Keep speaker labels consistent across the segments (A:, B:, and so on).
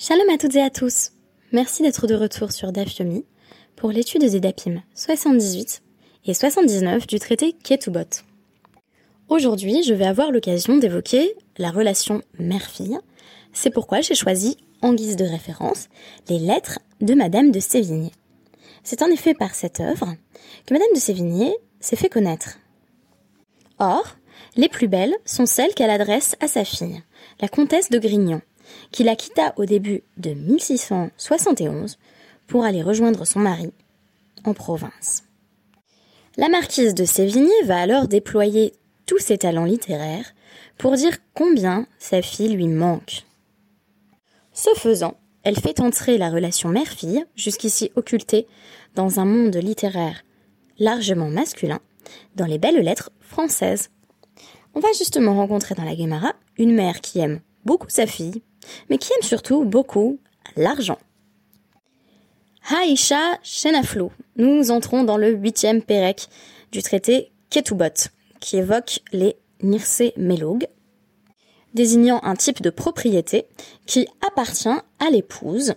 A: Shalom à toutes et à tous. Merci d'être de retour sur Dafyomi pour l'étude des Dapim 78 et 79 du traité Ketubot. Aujourd'hui, je vais avoir l'occasion d'évoquer la relation mère-fille. C'est pourquoi j'ai choisi, en guise de référence, les lettres de Madame de Sévigné. C'est en effet par cette œuvre que Madame de Sévigné s'est fait connaître. Or, les plus belles sont celles qu'elle adresse à sa fille, la comtesse de Grignon, qui la quitta au début de 1671 pour aller rejoindre son mari en province. La marquise de Sévigné va alors déployer tous ses talents littéraires pour dire combien sa fille lui manque. Ce faisant, elle fait entrer la relation mère-fille, jusqu'ici occultée dans un monde littéraire largement masculin, dans les belles lettres françaises. On va justement rencontrer dans la Guémara une mère qui aime beaucoup sa fille, mais qui aime surtout beaucoup l'argent. Haïcha Shenaflou. Nous entrons dans le huitième pérec du traité Ketubot, qui évoque les Nirse Melog, désignant un type de propriété qui appartient à l'épouse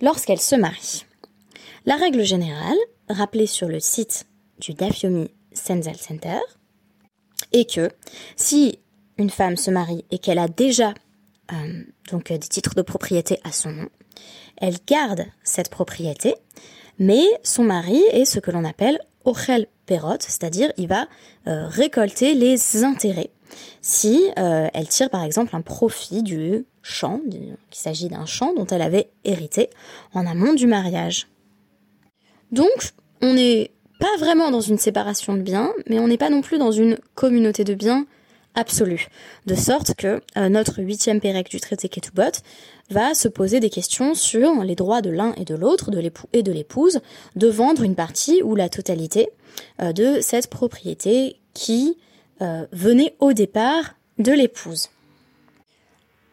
A: lorsqu'elle se marie. La règle générale, rappelée sur le site du Dafyomi Senzel Center, est que si une femme se marie et qu'elle a déjà euh, donc euh, des titres de propriété à son nom. Elle garde cette propriété, mais son mari est ce que l'on appelle ochel perot, c'est-à-dire il va euh, récolter les intérêts si elle tire par exemple un profit du champ, qu'il s'agit d'un champ dont elle avait hérité en amont du mariage. Donc, on n'est pas vraiment dans une séparation de biens, mais on n'est pas non plus dans une communauté de biens absolue. De sorte que euh, notre huitième pérec du traité Ketubot va se poser des questions sur les droits de l'un et de l'autre, de l'époux et de l'épouse, de vendre une partie ou la totalité euh, de cette propriété qui euh, venait au départ de l'épouse.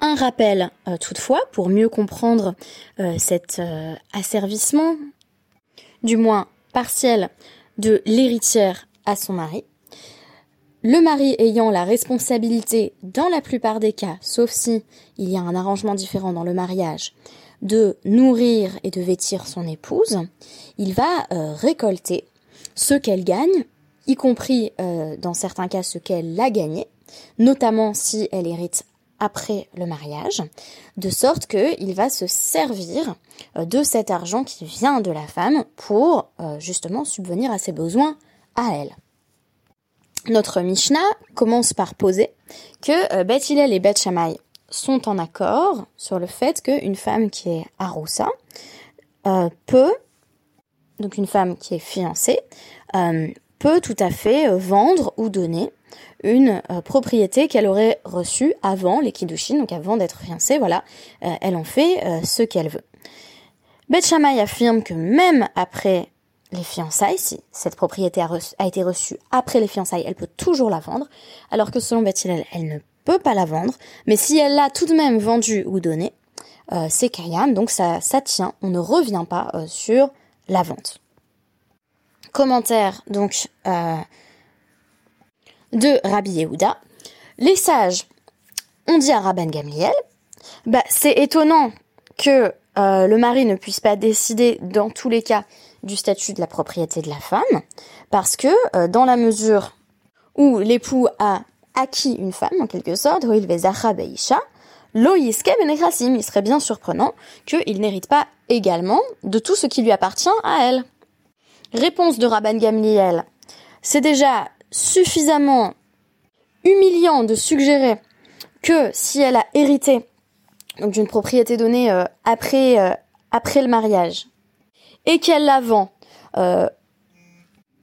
A: Un rappel toutefois pour mieux comprendre cet asservissement, du moins partiel, de l'héritière à son mari le mari ayant la responsabilité, dans la plupart des cas, sauf si il y a un arrangement différent dans le mariage, de nourrir et de vêtir son épouse, il va euh, récolter ce qu'elle gagne, y compris euh, dans certains cas ce qu'elle a gagné, notamment si elle hérite après le mariage, de sorte qu'il va se servir euh, de cet argent qui vient de la femme pour justement subvenir à ses besoins à elle. Notre Mishnah commence par poser que euh, Hillel et Beth Shammai sont en accord sur le fait qu'une femme qui est aroussa euh, peut, donc une femme qui est fiancée, euh, peut tout à fait vendre ou donner une propriété qu'elle aurait reçue avant les kiddushin, donc avant d'être fiancée, voilà, elle en fait ce qu'elle veut. Beth Shammai affirme que même après les fiançailles, si cette propriété a, été reçue après les fiançailles, elle peut toujours la vendre, alors que selon Beth elle ne peut pas la vendre, mais si elle l'a tout de même vendue ou donnée, euh, c'est Kayam, donc ça, ça tient, on ne revient pas euh, sur la vente. Commentaire donc euh, de Rabbi Yehuda. Les sages ont dit à Rabban Gamliel, bah, c'est étonnant que le mari ne puisse pas décider dans tous les cas du statut de la propriété de la femme, parce que euh, dans la mesure où l'époux a acquis une femme, en quelque sorte, il il serait bien surprenant qu'il n'hérite pas également de tout ce qui lui appartient à elle. Réponse de Rabban Gamliel. C'est déjà suffisamment humiliant de suggérer que si elle a hérité d'une propriété donnée euh, après, euh, après le mariage, et qu'elle la vend, euh,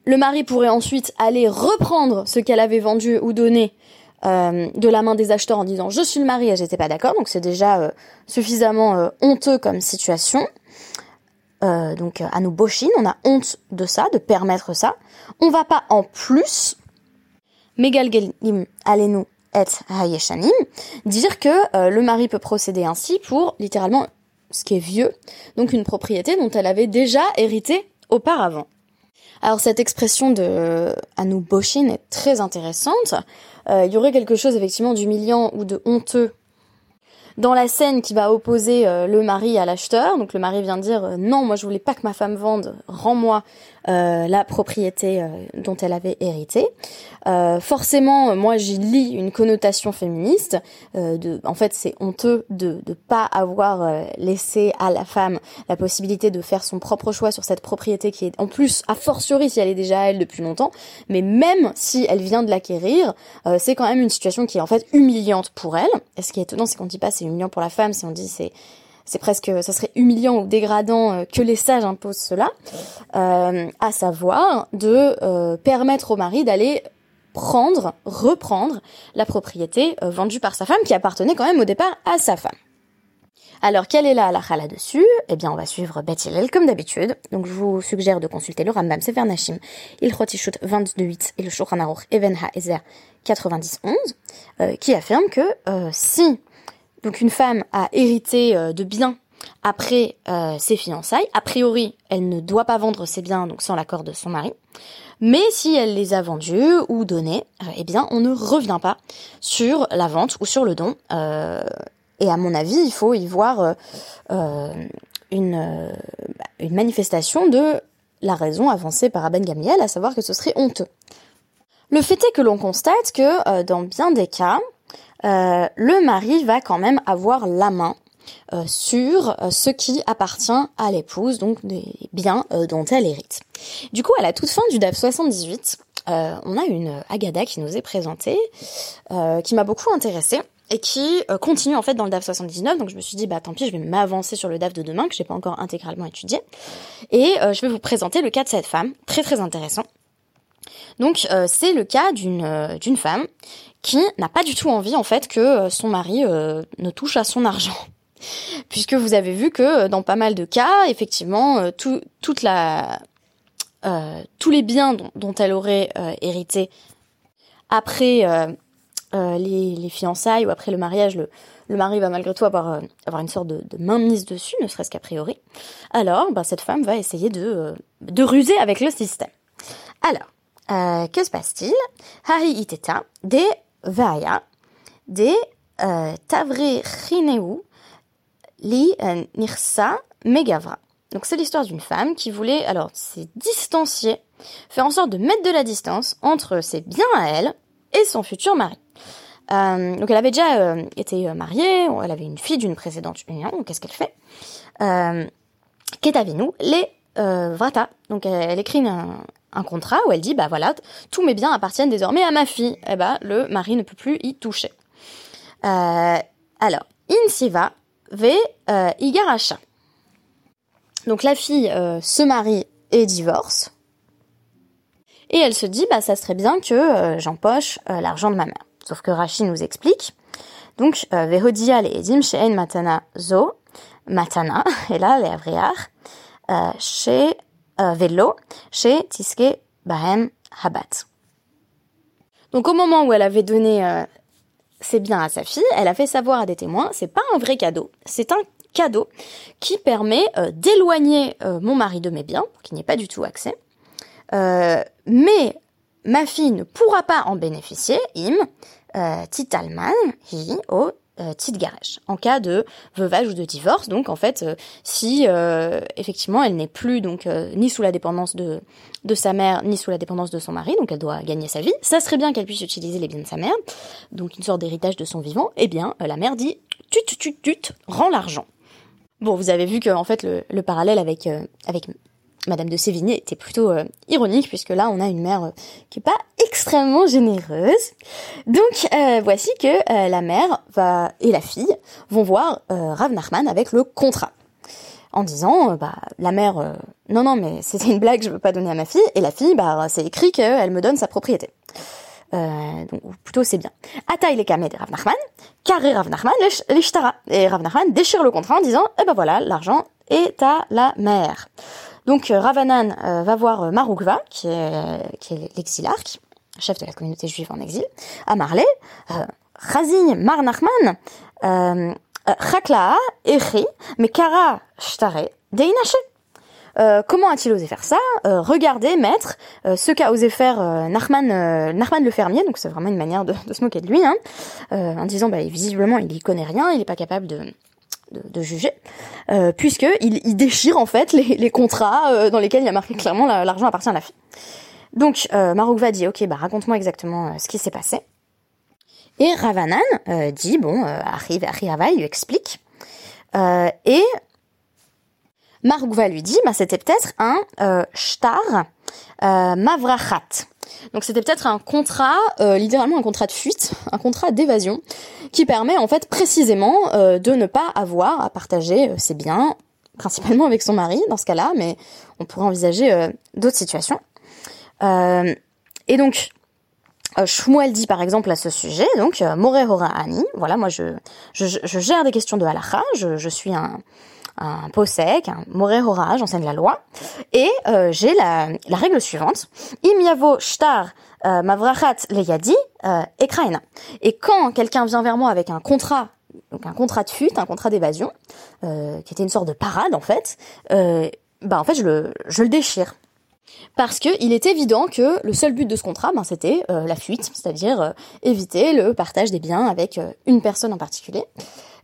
A: le mari pourrait ensuite aller reprendre ce qu'elle avait vendu ou donné euh, de la main des acheteurs en disant je suis le mari et j'étais pas d'accord. Donc c'est déjà euh, suffisamment honteux comme situation. donc à nous bochine, on a honte de ça, de permettre ça. On va pas en plus Megalgelim allez-nous et hayeshanim dire que le mari peut procéder ainsi pour littéralement ce qui est vieux, donc une propriété dont elle avait déjà hérité auparavant. Alors cette expression de Anou Boshin est très intéressante. Euh, il y aurait quelque chose effectivement d'humiliant ou de honteux Dans la scène qui va opposer le mari à l'acheteur, donc le mari vient dire non, moi je voulais pas que ma femme vende, rends-moi la propriété dont elle avait hérité. forcément, moi j'y lis une connotation féministe. de, en fait, c'est honteux de ne pas avoir laissé à la femme la possibilité de faire son propre choix sur cette propriété qui est en plus a fortiori si elle est déjà à elle depuis longtemps, mais même si elle vient de l'acquérir, euh, c'est quand même une situation qui est en fait humiliante pour elle. Et ce qui est étonnant, c'est qu'on dit pas c'est humiliant pour la femme, si on dit c'est c'est presque, ça serait humiliant ou dégradant euh, que les sages imposent cela, euh, à savoir de permettre au mari d'aller prendre, reprendre la propriété vendue par sa femme qui appartenait quand même au départ à sa femme. Alors, quelle est la halakha là-dessus? Eh bien, on va suivre Beth Hillel comme d'habitude. Donc, je vous suggère de consulter le Rambam Sefer Nashim, Ilchot Ishut 22.8 et le Shulchan Aruch Even HaEzer 90.11, euh, qui affirme que euh, si donc une femme a hérité euh, de biens après ses fiançailles, a priori, elle ne doit pas vendre ses biens donc sans l'accord de son mari. Mais si elle les a vendus ou donnés, eh bien, on ne revient pas sur la vente ou sur le don. Et à mon avis, il faut y voir euh, euh, une, euh, une manifestation de la raison avancée par Aben Gamliel, à savoir que ce serait honteux. Le fait est que l'on constate que dans bien des cas, le mari va quand même avoir la main sur ce qui appartient à l'épouse, donc des biens dont elle hérite. Du coup, à la toute fin du DAF 78, on a une Agada qui nous est présentée, qui m'a beaucoup intéressée, et qui euh, continue en fait dans le DAF 79. Donc je me suis dit bah tant pis, je vais m'avancer sur le DAF de demain que j'ai pas encore intégralement étudié et euh, je vais vous présenter le cas de cette femme, très très intéressant. Donc euh, c'est le cas d'une d'une femme qui n'a pas du tout envie en fait que son mari ne touche à son argent. Puisque vous avez vu que dans pas mal de cas, effectivement, tout, toute la, tous les biens dont, elle aurait hérité après euh, les, les, fiançailles ou après le mariage, le, le mari va malgré tout avoir, euh, avoir une sorte de, de mainmise dessus, ne serait-ce qu'a priori. Alors, ben, cette femme va essayer de, euh, de ruser avec le système. Alors, que se passe-t-il? Hari iteta de vaya de tavre chineu li nirsa megavra. Donc c'est l'histoire d'une femme qui voulait alors se distancier, faire en sorte de mettre de la distance entre ses biens à elle et son futur mari. Euh, donc elle avait déjà euh, été euh, mariée, elle avait une fille d'une précédente union, qu'est-ce qu'elle fait euh, nous les euh, vrata. Donc elle, écrit un, un, contrat où elle dit, bah voilà, tous mes biens appartiennent désormais à ma fille. Et eh bah le mari ne peut plus y toucher. Euh, alors, insiva ve igaracha. Donc la fille se marie et divorce. Et elle se dit, bah ça serait bien que j'empoche l'argent de ma mère. Sauf que Rashi nous explique. Donc, euh, Vehodia le edim matana zo, matana, et là, les avriar, euh, chez euh, Velo, chez Tiske Bahem Habat. Donc, au moment où elle avait donné ses biens à sa fille, elle a fait savoir à des témoins, c'est pas un vrai cadeau, c'est un cadeau qui permet d'éloigner mon mari de mes biens, qui n'y ait pas du tout accès. mais ma fille ne pourra pas en bénéficier, im, euh, titalman hi au euh, garage. En cas de veuvage ou de divorce donc en fait euh, si euh, effectivement elle n'est plus donc ni sous la dépendance de de sa mère ni sous la dépendance de son mari donc elle doit gagner sa vie ça serait bien qu'elle puisse utiliser les biens de sa mère donc une sorte d'héritage de son vivant eh bien la mère dit tut tut tut rends l'argent. Bon, vous avez vu que en fait le, le parallèle avec avec Madame de Sévigné était plutôt euh, ironique puisque là on a une mère euh, qui est pas extrêmement généreuse. Donc euh, voici que la mère va et la fille vont voir Rav Nachman avec le contrat en disant bah la mère non non mais c'était une blague je veux pas donner à ma fille et la fille bah c'est écrit qu'elle me donne sa propriété. donc plutôt c'est bien. Ataï les kamé de Rav Nachman, carré Rav Nachman et Rav Nachman déchire le contrat en disant eh ben voilà l'argent est à la mère. Donc euh, Ravanan euh, va voir euh, Marugva, qui est, qui est l'exilarque, chef de la communauté juive en exil, à Marley, Razin Mar Nachman, Chaklaa, Echi, Mekara Shtare, Deinache. comment a-t-il osé faire ça? Regardez, maître, ce qu'a osé faire Nachman, Nachman le fermier, donc c'est vraiment une manière de, se moquer de lui, hein, en disant, bah, visiblement, il y connaît rien, il n'est pas capable de, de, juger, euh, puisque il, déchire en fait les, contrats dans lesquels il y a marqué clairement l'argent appartient à la fille. Donc euh, Maroukva dit ok bah raconte-moi exactement ce qui s'est passé. Et Ravanan dit bon arrive il lui explique et Maroukva lui dit bah c'était peut-être un shtar mavrachat donc c'était peut-être un contrat, euh, littéralement un contrat de fuite, un contrat d'évasion, qui permet en fait précisément euh, de ne pas avoir à partager euh, ses biens, principalement avec son mari dans ce cas-là, mais on pourrait envisager d'autres situations. et donc Shmuel dit par exemple à ce sujet, donc More Ani, voilà, moi je, je, gère des questions de halakha, je suis un, un posek, un moré hora, j'enseigne la loi, et euh, j'ai la, la, règle suivante, im yavo shtar euh, mavrachat leyadi euh, ekraina. Et quand quelqu'un vient vers moi avec un contrat, donc un contrat de fuite, un contrat d'évasion, euh, qui était une sorte de parade en fait, euh, bah en fait je le, je le déchire. Parce que il est évident que le seul but de ce contrat, ben, c'était euh, la fuite, c'est-à-dire éviter le partage des biens avec une personne en particulier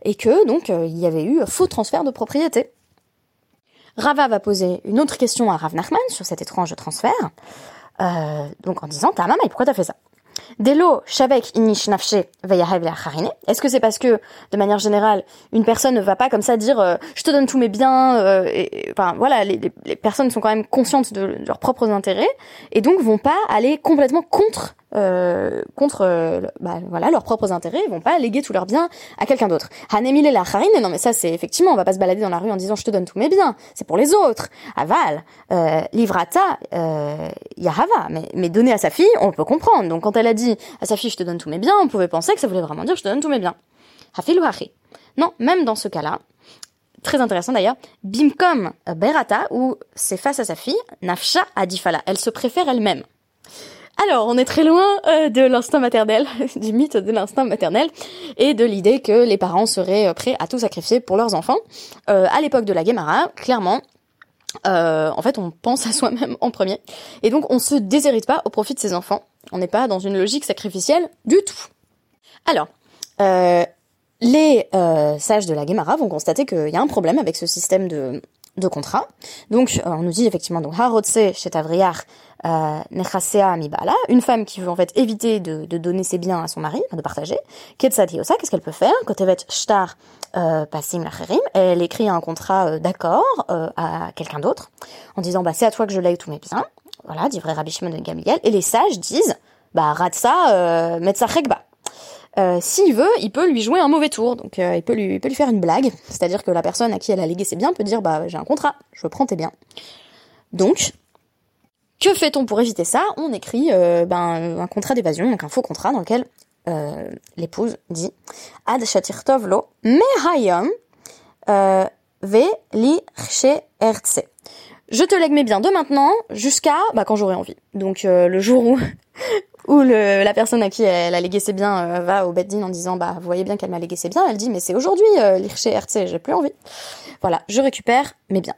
A: et que donc euh, il y avait eu faux transfert de propriété. Rava va poser une autre question à Rav Nachman sur cet étrange transfert, euh, donc en disant Ta maman, pourquoi t'as fait ça? Delo shavek inish Est-ce que c'est parce que, de manière générale, une personne ne va pas comme ça dire euh, je te donne tous mes biens, et, enfin voilà, les, personnes sont quand même conscientes de, leurs propres intérêts et donc vont pas aller complètement contre euh, contre euh, bah, voilà leurs propres intérêts, ils vont pas léguer tous leurs biens à quelqu'un d'autre. Hanemile la harine, non mais ça c'est effectivement, on va pas se balader dans la rue en disant je te donne tous mes biens, c'est pour les autres. Aval, euh, livrata, euh, yahava, mais, mais donner à sa fille, on peut comprendre. Donc quand elle a dit à sa fille je te donne tous mes biens, on pouvait penser que ça voulait vraiment dire je te donne tous mes biens. Hafil Non, même dans ce cas-là, très intéressant d'ailleurs, bimkom berata, où c'est face à sa fille, nafsha adifala, elle se préfère elle-même. Alors, on est très loin euh, de l'instinct maternel, du mythe de l'instinct maternel, et de l'idée que les parents seraient euh, prêts à tout sacrifier pour leurs enfants. Euh, à l'époque de la Guémara, clairement, en fait, on pense à soi-même en premier, et donc on se déshérite pas au profit de ses enfants. On n'est pas dans une logique sacrificielle du tout. Alors, les sages de la Guémara vont constater qu'il y a un problème avec ce système de, de contrat. Donc, on nous dit effectivement, donc, Harotse chez Tavriar, euh, une femme qui veut en fait éviter de, donner ses biens à son mari, de partager. qu'est-ce qu'elle peut faire? Kotevet shtar euh, pasim lacherim, elle écrit un contrat euh, d'accord à quelqu'un d'autre en disant bah c'est à toi que je lègue tous mes biens. Voilà, dit vrai Rabbi de Gamliel. Et les sages disent bah ratsa metza euh, s'il veut, il peut lui jouer un mauvais tour. Donc, il, peut lui, il peut lui faire une blague. C'est-à-dire que la personne à qui elle a légué ses biens peut dire, bah, j'ai un contrat, je prends tes biens. Donc, que fait-on pour éviter ça? On écrit euh, ben, un contrat d'évasion, donc un faux contrat dans lequel euh, l'épouse dit Ad shatirtov lo mehayom euh, ve li Je te lègue mes biens de maintenant jusqu'à bah, quand j'aurai envie. Donc le jour où où le, la personne à qui elle a légué ses biens va au beddin en disant bah vous voyez bien qu'elle m'a légué ses biens, elle dit mais c'est aujourd'hui euh, l'irché j'ai plus envie. Voilà, je récupère mes biens.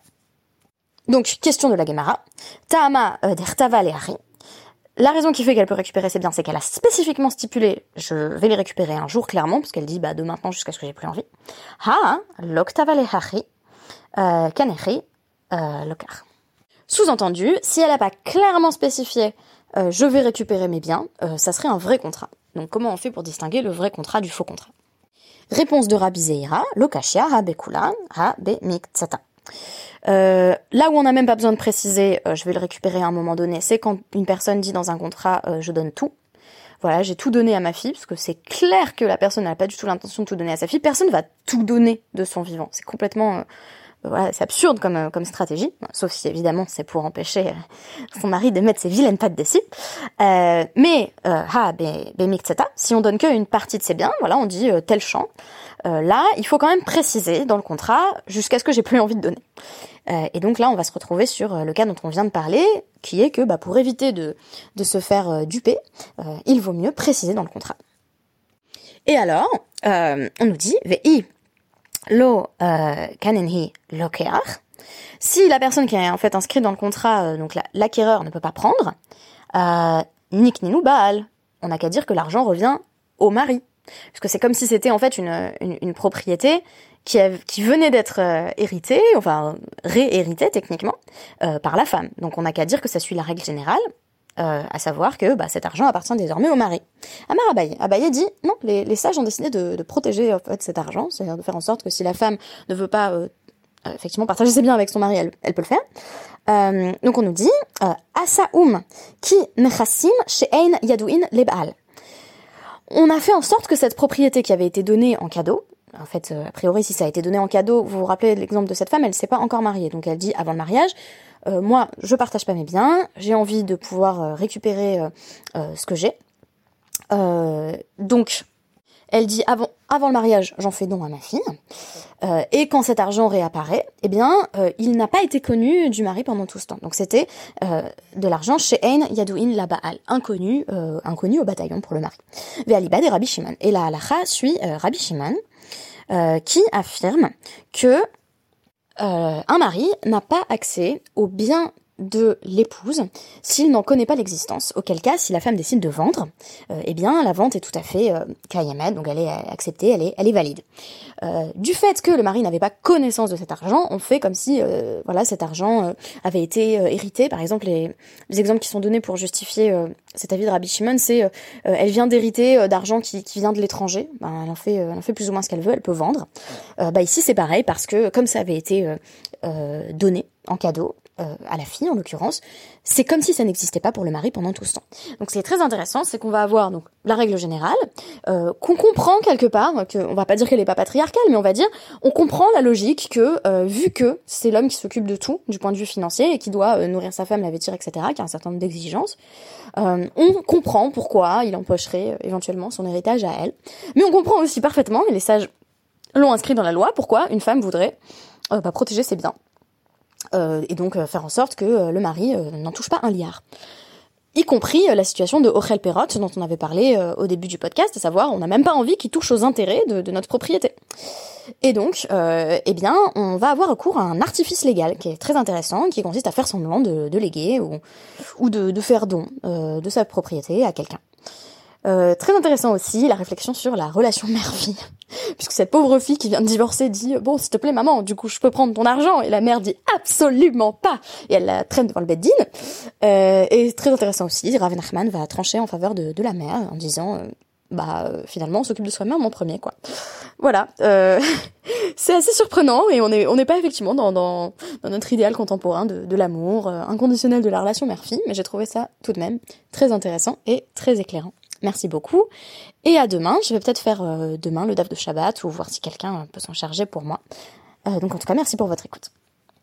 A: Donc, question de la Gemara. Ta'ama euh, dertava La raison qui fait qu'elle peut récupérer ses biens, c'est qu'elle a spécifiquement stipulé, je vais les récupérer un jour clairement, parce qu'elle dit, bah, de maintenant jusqu'à ce que j'ai plus envie. Ha, l'octava lehachi, euh, kanechi, euh, lokar. Sous-entendu, si elle n'a pas clairement spécifié, euh, je vais récupérer mes biens, euh, ça serait un vrai contrat. Donc, comment on fait pour distinguer le vrai contrat du faux contrat? Réponse de Rabbi Zeira, lokashia, ha bekulan, ha be miktsata. Euh, là où on n'a même pas besoin de préciser, je vais le récupérer à un moment donné, c'est quand une personne dit dans un contrat je donne tout. Voilà, j'ai tout donné à ma fille, parce que c'est clair que la personne n'a pas du tout l'intention de tout donner à sa fille. Personne va tout donner de son vivant. C'est complètement voilà, c'est absurde comme, comme stratégie, sauf si évidemment c'est pour empêcher son mari de mettre ses vilaines pattes dessus. Euh, mais ha, si on donne qu'une partie de ses biens, voilà, on dit tel champ. là, il faut quand même préciser dans le contrat jusqu'à ce que j'ai plus envie de donner. Euh, et donc là, on va se retrouver sur euh, le cas dont on vient de parler, qui est que bah, pour éviter de, de se faire euh, duper, il vaut mieux préciser dans le contrat. Et alors, on nous dit, VI, lo kanenhi lokeach. Si la personne qui est en fait inscrite dans le contrat, donc l'acquéreur ne peut pas prendre, nik ninu baal, on n'a qu'à dire que l'argent revient au mari. Parce que c'est comme si c'était en fait une, une, propriété qui, qui venait d'être euh, héritée, enfin réhéritée techniquement, euh, par la femme. Donc on n'a qu'à dire que ça suit la règle générale, euh, à savoir que bah, cet argent appartient désormais au mari. Amar Abaye. Abaye dit non, les, les sages ont décidé de, de protéger en fait, cet argent, c'est-à-dire de faire en sorte que si la femme ne veut pas effectivement partager ses biens avec son mari, elle, elle peut le faire. donc on nous dit Asaoum ki nechassim she'ein yadouin lebaal on a fait en sorte que cette propriété qui avait été donnée en cadeau, en fait, euh, a priori, si ça a été donné en cadeau, vous vous rappelez l'exemple de cette femme, elle s'est pas encore mariée, donc elle dit avant le mariage, euh, moi, je partage pas mes biens, j'ai envie de pouvoir euh, récupérer ce que j'ai. donc, elle dit avant, le mariage, j'en fais don à ma fille. Euh, et quand cet argent réapparaît, eh bien, euh, il n'a pas été connu du mari pendant tout ce temps. Donc c'était euh, de l'argent chez Ein Yadouin Labaal, inconnu, inconnu au bataillon pour le mari. Ve'alibad et Rabbi Shimon. Et la halacha suit Rabbi Shimon, qui affirme que un mari n'a pas accès aux biens de l'épouse s'il n'en connaît pas l'existence. Auquel cas, si la femme décide de vendre, euh, eh bien la vente est tout à fait euh, donc elle est acceptée, elle est, elle est valide. Euh, du fait que le mari n'avait pas connaissance de cet argent, on fait comme si euh, voilà cet argent avait été hérité. Par exemple, les, les, exemples qui sont donnés pour justifier cet avis de Rabbi Shimon, c'est elle vient d'hériter d'argent qui, qui, vient de l'étranger. Ben, elle en fait, elle en fait plus ou moins ce qu'elle veut, elle peut vendre. bah ici c'est pareil parce que comme ça avait été donné en cadeau, euh, à la fille en l'occurrence, c'est comme si ça n'existait pas pour le mari pendant tout ce temps. Donc ce qui est très intéressant, c'est qu'on va avoir donc la règle générale, euh, qu'on comprend quelque part, que on va pas dire qu'elle est pas patriarcale, mais on va dire, on comprend la logique que euh, vu que c'est l'homme qui s'occupe de tout du point de vue financier et qui doit nourrir sa femme, la vêtir, etc., qui a un certain nombre d'exigences, on comprend pourquoi il empocherait éventuellement son héritage à elle. Mais on comprend aussi parfaitement, et les sages l'ont inscrit dans la loi, pourquoi une femme voudrait bah, protéger ses biens euh, et donc euh, faire en sorte que euh, le mari n'en touche pas un liard y compris la situation de Ochel Perrot dont on avait parlé au début du podcast, à savoir on n'a même pas envie qu'il touche aux intérêts de, notre propriété. Et donc, eh bien, on va avoir recours à un artifice légal qui est très intéressant, qui consiste à faire semblant de, de léguer ou, ou de, de faire don de sa propriété à quelqu'un. Euh, très intéressant aussi la réflexion sur la relation mère-fille, puisque cette pauvre fille qui vient de divorcer dit bon s'il te plaît maman, du coup je peux prendre ton argent et la mère dit absolument pas et elle la traîne devant le bed euh, et très intéressant aussi, Raven Nachman va trancher en faveur de, la mère en disant euh, bah finalement on s'occupe de soi-même en premier quoi. Voilà, c'est assez surprenant et on est on n'est pas effectivement dans, dans, notre idéal contemporain de, de l'amour inconditionnel de la relation mère-fille, mais j'ai trouvé ça tout de même très intéressant et très éclairant. Merci beaucoup. Et à demain. Je vais peut-être faire euh, demain le DAF de Shabbat ou voir si quelqu'un peut s'en charger pour moi. Euh, donc en tout cas, merci pour votre écoute.